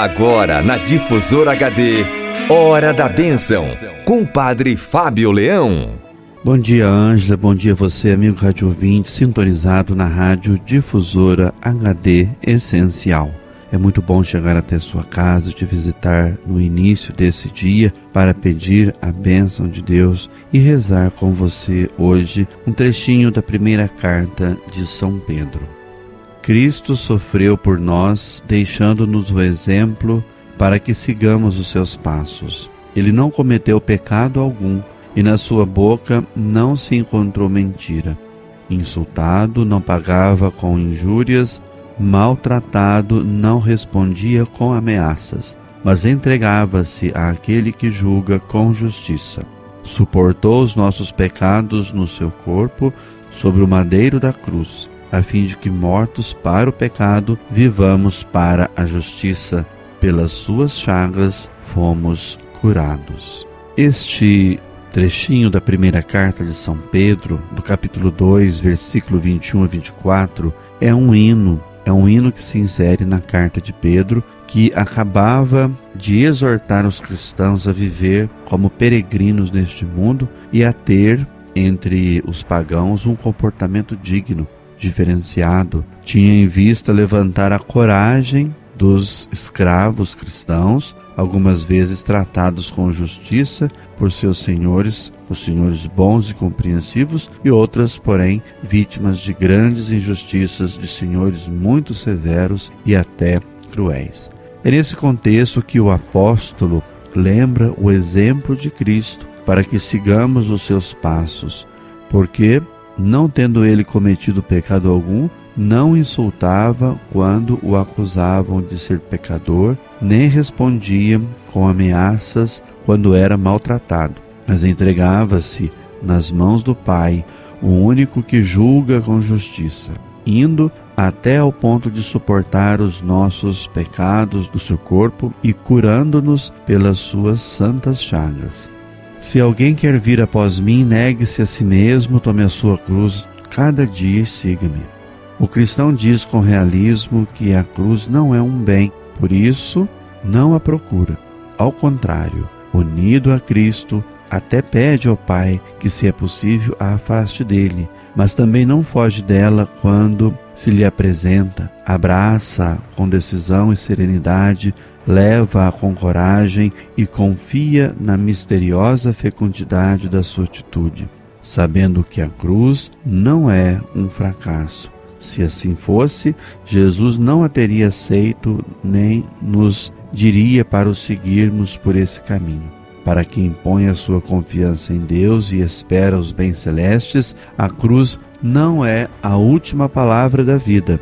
Agora na Difusora HD, Hora da Bênção, com o Padre Fábio Leão. Bom dia, Ângela. Bom dia você, amigo rádio ouvinte, sintonizado na Rádio Difusora HD Essencial. É muito bom chegar até sua casa, te visitar no início desse dia para pedir a bênção de Deus e rezar com você hoje um trechinho da primeira carta de São Pedro. Cristo sofreu por nós, deixando-nos o exemplo para que sigamos os seus passos. Ele não cometeu pecado algum e na sua boca não se encontrou mentira. Insultado, não pagava com injúrias, maltratado, não respondia com ameaças, mas entregava-se àquele que julga com justiça. Suportou os nossos pecados no seu corpo sobre o madeiro da cruz a fim de que, mortos para o pecado, vivamos para a justiça. Pelas suas chagas fomos curados. Este trechinho da primeira carta de São Pedro, do capítulo 2, versículo 21 a 24, é um hino, é um hino que se insere na carta de Pedro, que acabava de exortar os cristãos a viver como peregrinos neste mundo e a ter entre os pagãos um comportamento digno diferenciado, tinha em vista levantar a coragem dos escravos cristãos, algumas vezes tratados com justiça por seus senhores, os senhores bons e compreensivos, e outras, porém, vítimas de grandes injustiças de senhores muito severos e até cruéis. É nesse contexto que o apóstolo lembra o exemplo de Cristo para que sigamos os seus passos, porque não tendo ele cometido pecado algum, não insultava quando o acusavam de ser pecador, nem respondia com ameaças quando era maltratado, mas entregava-se nas mãos do Pai, o único que julga com justiça, indo até ao ponto de suportar os nossos pecados do seu corpo e curando-nos pelas suas santas chagas. Se alguém quer vir após mim, negue-se a si mesmo, tome a sua cruz cada dia e siga-me. O cristão diz com realismo que a cruz não é um bem, por isso não a procura. Ao contrário, unido a Cristo, até pede ao Pai que, se é possível, a afaste dele, mas também não foge dela quando se lhe apresenta, abraça com decisão e serenidade, leva-a com coragem e confia na misteriosa fecundidade da sua atitude, sabendo que a cruz não é um fracasso. Se assim fosse, Jesus não a teria aceito nem nos diria para o seguirmos por esse caminho. Para quem põe a sua confiança em Deus e espera os bens celestes, a cruz não é a última palavra da vida.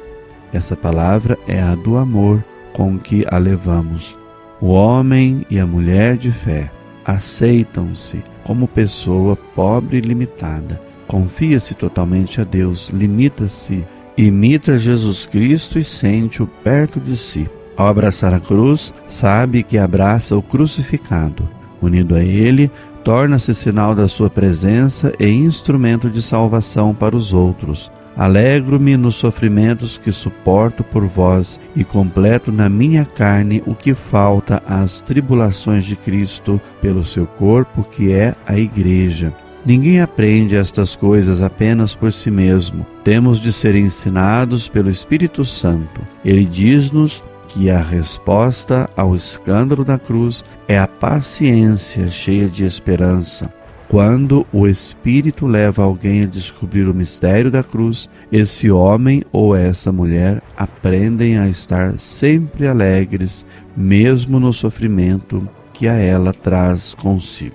Essa palavra é a do amor com que a levamos. O homem e a mulher de fé aceitam-se como pessoa pobre e limitada. Confia-se totalmente a Deus, limita-se, imita Jesus Cristo e sente-o perto de si. Ao abraçar a cruz, sabe que abraça o crucificado. Unido a ele, torna-se sinal da sua presença e instrumento de salvação para os outros. Alegro-me nos sofrimentos que suporto por vós e completo na minha carne o que falta às tribulações de Cristo pelo seu corpo, que é a Igreja. Ninguém aprende estas coisas apenas por si mesmo. Temos de ser ensinados pelo Espírito Santo. Ele diz-nos que a resposta ao escândalo da cruz é a paciência cheia de esperança. Quando o Espírito leva alguém a descobrir o mistério da cruz, esse homem ou essa mulher aprendem a estar sempre alegres, mesmo no sofrimento que a ela traz consigo.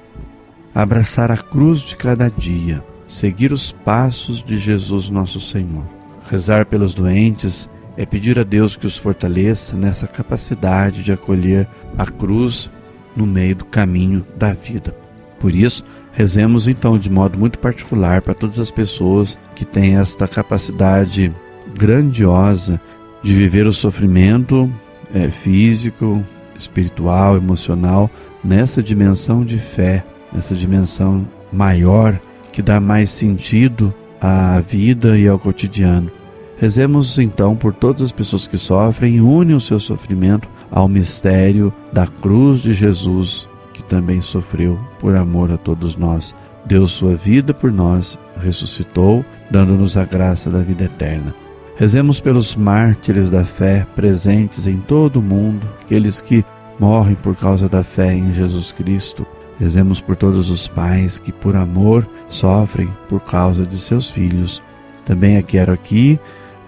Abraçar a cruz de cada dia, seguir os passos de Jesus nosso Senhor. Rezar pelos doentes é pedir a Deus que os fortaleça nessa capacidade de acolher a cruz no meio do caminho da vida. Por isso, rezemos então de modo muito particular para todas as pessoas que têm esta capacidade grandiosa de viver o sofrimento é, físico, espiritual, emocional, nessa dimensão de fé, nessa dimensão maior que dá mais sentido à vida e ao cotidiano. Rezemos então por todas as pessoas que sofrem e unem o seu sofrimento ao mistério da cruz de Jesus, também sofreu por amor a todos nós. Deu sua vida por nós, ressuscitou, dando-nos a graça da vida eterna. Rezemos pelos mártires da fé presentes em todo o mundo, aqueles que morrem por causa da fé em Jesus Cristo. Rezemos por todos os pais que, por amor, sofrem por causa de seus filhos. Também quero aqui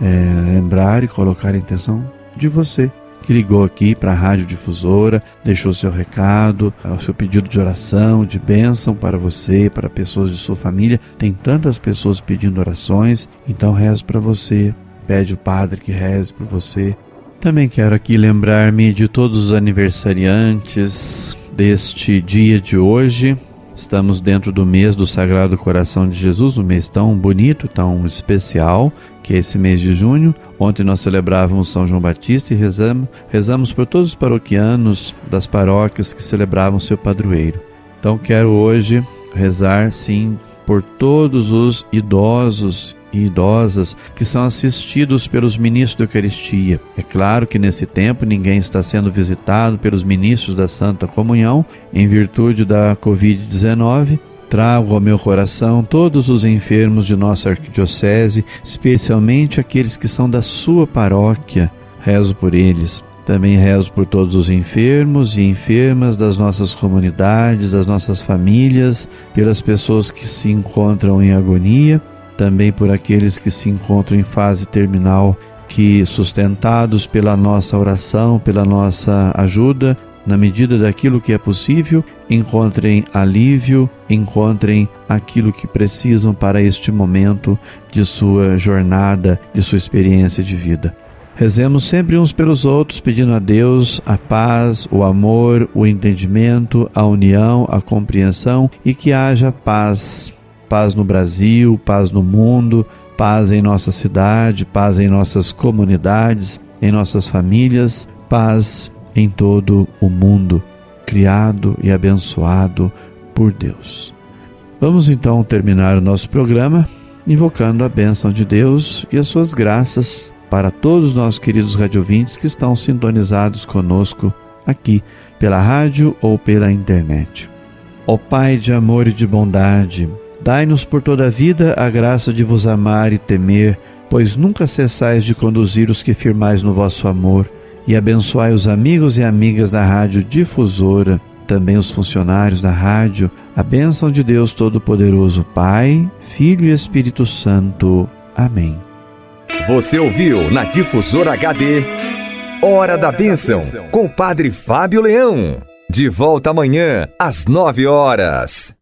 é, lembrar e colocar a intenção de você que ligou aqui para a Rádio Difusora, deixou seu recado, o seu pedido de oração, de bênção para você, para pessoas de sua família. Tem tantas pessoas pedindo orações, então rezo para você. Pede o Padre que reze por você. Também quero aqui lembrar-me de todos os aniversariantes deste dia de hoje. Estamos dentro do mês do Sagrado Coração de Jesus, um mês tão bonito, tão especial, que é esse mês de junho. Ontem nós celebrávamos São João Batista e rezamos, rezamos por todos os paroquianos das paróquias que celebravam seu padroeiro. Então quero hoje rezar, sim, por todos os idosos e idosas que são assistidos pelos ministros da Eucaristia. É claro que nesse tempo ninguém está sendo visitado pelos ministros da Santa Comunhão em virtude da Covid-19. Trago ao meu coração todos os enfermos de nossa arquidiocese, especialmente aqueles que são da sua paróquia. Rezo por eles. Também rezo por todos os enfermos e enfermas das nossas comunidades, das nossas famílias, pelas pessoas que se encontram em agonia também por aqueles que se encontram em fase terminal, que sustentados pela nossa oração, pela nossa ajuda, na medida daquilo que é possível, encontrem alívio, encontrem aquilo que precisam para este momento de sua jornada, de sua experiência de vida. Rezemos sempre uns pelos outros, pedindo a Deus a paz, o amor, o entendimento, a união, a compreensão e que haja paz paz no Brasil, paz no mundo, paz em nossa cidade, paz em nossas comunidades, em nossas famílias, paz em todo o mundo, criado e abençoado por Deus. Vamos então terminar o nosso programa invocando a bênção de Deus e as suas graças para todos os nossos queridos radiovintes que estão sintonizados conosco aqui pela rádio ou pela internet. Ó Pai de amor e de bondade, Dai-nos por toda a vida a graça de vos amar e temer, pois nunca cessais de conduzir os que firmais no vosso amor, e abençoai os amigos e amigas da Rádio Difusora, também os funcionários da rádio, a bênção de Deus Todo-Poderoso, Pai, Filho e Espírito Santo. Amém. Você ouviu na Difusora HD Hora da Bênção, com o Padre Fábio Leão. De volta amanhã, às nove horas.